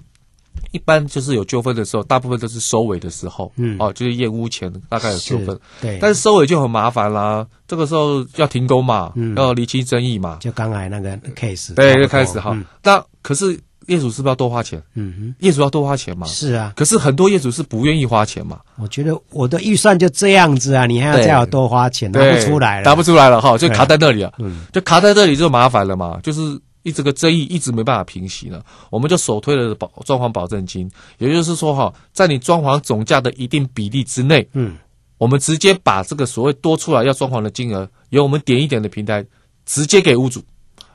一般就是有纠纷的时候，大部分都是收尾的时候，嗯，哦，就是验屋前大概有纠纷，对，但是收尾就很麻烦啦。这个时候要停工嘛，嗯，要厘清争议嘛，就刚才那个 case，对，就开始哈。那、嗯、可是业主是不是要多花钱？嗯哼，业主要多花钱嘛？是啊。可是很多业主是不愿意花钱嘛？我觉得我的预算就这样子啊，你还要再要多花钱，拿不出来了，拿不出来了哈，就卡在那里啊，嗯，就卡在这里就麻烦了嘛，就是。一这个争议一直没办法平息呢，我们就首推了保装潢保证金，也就是说哈，在你装潢总价的一定比例之内，嗯，我们直接把这个所谓多出来要装潢的金额，由我们点一点的平台直接给屋主，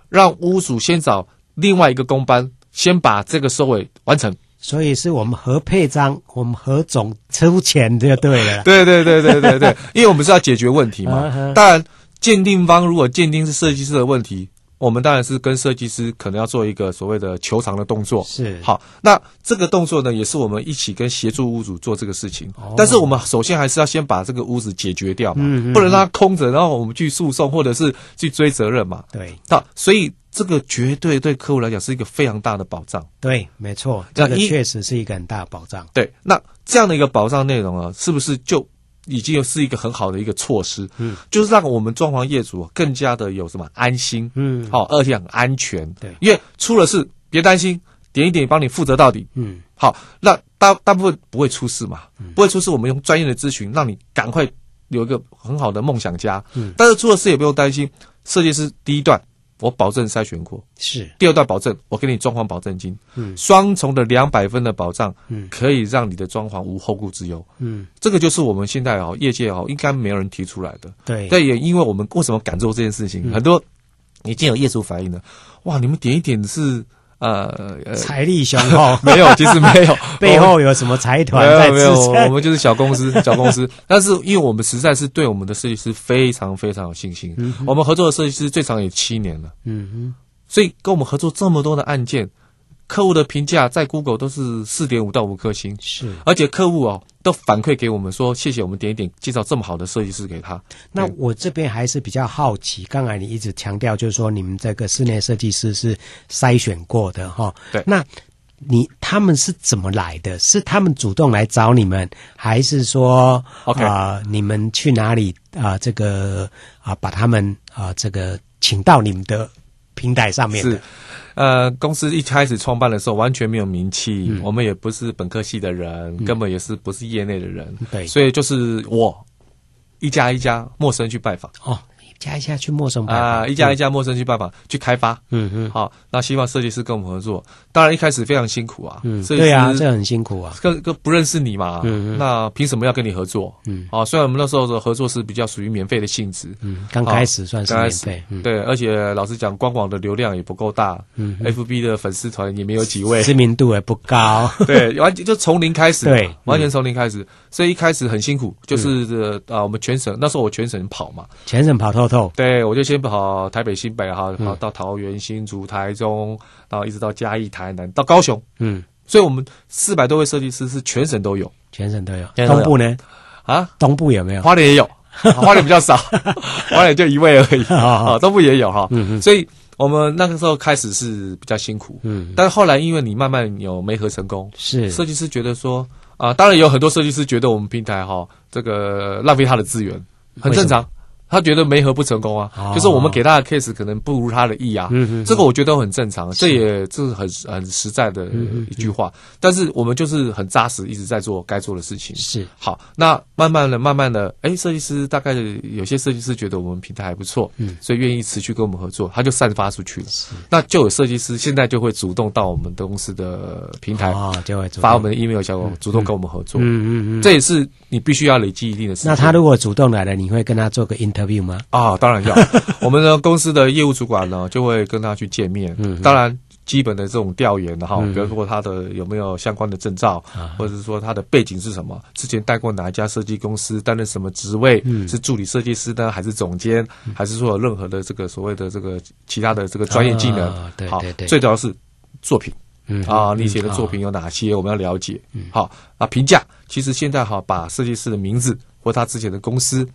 让屋主先找另外一个工班，先把这个收尾完成。所以是我们合配章，我们合总出钱就对了。对对对对对对，因为我们是要解决问题嘛。<laughs> 当然，鉴定方如果鉴定是设计师的问题。我们当然是跟设计师可能要做一个所谓的求偿的动作，是好。那这个动作呢，也是我们一起跟协助屋主做这个事情。哦、但是我们首先还是要先把这个屋子解决掉嘛，嗯嗯、不能让它空着，然后我们去诉讼或者是去追责任嘛。对，那所以这个绝对对客户来讲是一个非常大的保障。对，没错，这个确实是一个很大的保障。对，那这样的一个保障内容啊，是不是就？已经是一个很好的一个措施，嗯，就是让我们装潢业主更加的有什么安心，嗯，好，而且很安全，对，因为出了事别担心，点一点帮你负责到底，嗯，好，那大大部分不会出事嘛，嗯，不会出事，我们用专业的咨询让你赶快有一个很好的梦想家，嗯，但是出了事也不用担心，设计师第一段。我保证筛选过，是。第二段保证，我给你装潢保证金，嗯，双重的两百分的保障，嗯，可以让你的装潢无后顾之忧，嗯，这个就是我们现在哦，业界哦，应该没有人提出来的，对，但也因为我们为什么敢做这件事情，嗯、很多已经有业主反映了，哇，你们点一点是。呃，财力雄厚 <laughs> 没有，其实没有，<laughs> 背后有什么财团在支撑？没有，我们就是小公司，<laughs> 小公司。但是因为我们实在是对我们的设计师非常非常有信心，嗯、我们合作的设计师最长也七年了，嗯哼，所以跟我们合作这么多的案件。客户的评价在 Google 都是四点五到五颗星，是，而且客户哦都反馈给我们说，谢谢我们点一点介绍这么好的设计师给他。那我这边还是比较好奇，刚才你一直强调就是说你们这个室内设计师是筛选过的哈，对，那你他们是怎么来的？是他们主动来找你们，还是说 OK 啊、呃、你们去哪里啊、呃、这个啊、呃、把他们啊、呃、这个请到你们的平台上面的？呃，公司一开始创办的时候完全没有名气，嗯、我们也不是本科系的人，嗯、根本也是不是业内的人，对，所以就是我一家一家陌生去拜访。哦。一家一家去陌生啊，一家一家陌生去拜访，去开发。嗯嗯，好，那希望设计师跟我们合作。当然一开始非常辛苦啊，嗯，对啊，这很辛苦啊，跟跟不认识你嘛，嗯，那凭什么要跟你合作？嗯，啊，虽然我们那时候的合作是比较属于免费的性质，嗯，刚开始算是免费，对，而且老实讲，官网的流量也不够大，嗯，FB 的粉丝团也没有几位，知名度也不高，对，完全就从零开始，<laughs> 对，完全从零开始，所以一开始很辛苦，就是啊，我们全省那时候我全省跑嘛，全省跑透透，对，我就先跑台北、新北哈，跑到桃园、新竹、台中，然后一直到嘉义、台南，到高雄。嗯，所以我们四百多位设计师是全省都有，全省都有。东部呢？啊，东部有没有？花莲也有，<laughs> 花莲比较少，花莲就一位而已。啊，<laughs> 东部也有哈。嗯嗯。所以我们那个时候开始是比较辛苦。嗯。但是后来因为你慢慢有媒合成功，是设计师觉得说啊，当然有很多设计师觉得我们平台哈这个浪费他的资源，很正常。他觉得没合不成功啊，哦、就是我们给他的 case 可能不如他的意啊，嗯哼，这个我觉得很正常，这也这是很很实在的一句话。嗯、哼但是我们就是很扎实，一直在做该做的事情。是好，那慢慢的、慢慢的，哎，设计师大概有些设计师觉得我们平台还不错，嗯，所以愿意持续跟我们合作，他就散发出去了。是那就有设计师现在就会主动到我们的公司的平台啊，就会发我们的 email 小狗，主动跟我们合作。嗯嗯嗯，嗯这也是你必须要累积一定的时间。那他如果主动来了，你会跟他做个 interview 吗？啊。当然要，<laughs> 我们的公司的业务主管呢，就会跟他去见面。嗯，当然基本的这种调研哈，比如说他的有没有相关的证照，或者是说他的背景是什么，之前带过哪一家设计公司，担任什么职位，是助理设计师呢，还是总监，还是说有任何的这个所谓的这个其他的这个专业技能？好，最主要是作品。嗯啊，你写的作品有哪些？我们要了解。嗯好啊，评价其实现在哈，把设计师的名字或他之前的公司。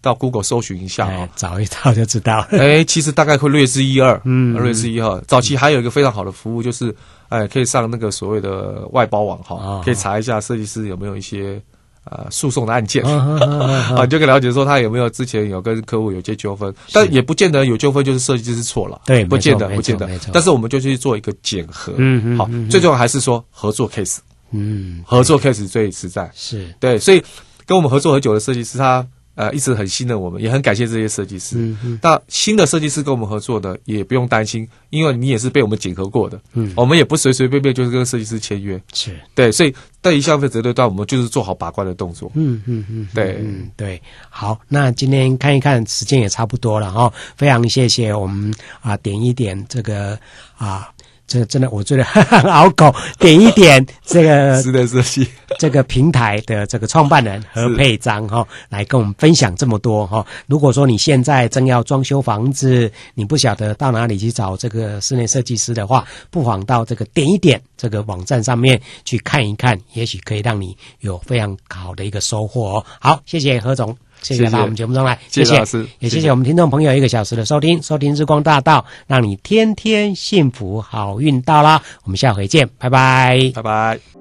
到 Google 搜寻一下啊、哦，找一找就知道。<laughs> 哎，其实大概会略知一二，嗯，略知一二。早期还有一个非常好的服务，就是哎，可以上那个所谓的外包网哈，哦、可以查一下设计师有没有一些呃诉讼的案件，啊，<laughs> 你就可以了解说他有没有之前有跟客户有些纠纷，但也不见得有纠纷就是设计师是错了，对，不见得，不见得。但是我们就去做一个检核，嗯嗯，好，最重要还是说合作 case，嗯，合作 case 最实在，是。对，所以跟我们合作很久的设计师他。呃，一直很信任我们，也很感谢这些设计师。嗯嗯。那新的设计师跟我们合作的，也不用担心，因为你也是被我们检核过的。嗯。我们也不随随便便就是跟设计师签约。是。对，所以对于消费者这段，我们就是做好把关的动作。嗯嗯嗯。对嗯对。好，那今天看一看时间也差不多了哈，非常谢谢我们啊点一点这个啊。这真的，我觉得很拗口。点一点这个 <laughs> 是的设计，这个平台的这个创办人何佩章哈，来跟我们分享这么多哈。如果说你现在正要装修房子，你不晓得到哪里去找这个室内设计师的话，不妨到这个点一点这个网站上面去看一看，也许可以让你有非常好的一个收获哦。好，谢谢何总。谢谢。到我们节目中来，谢谢，谢谢。老师，也谢谢我们听众朋友一个小时的收听，收听日光大道，让你天天幸福，好运到啦！我们下回见，拜拜，拜拜。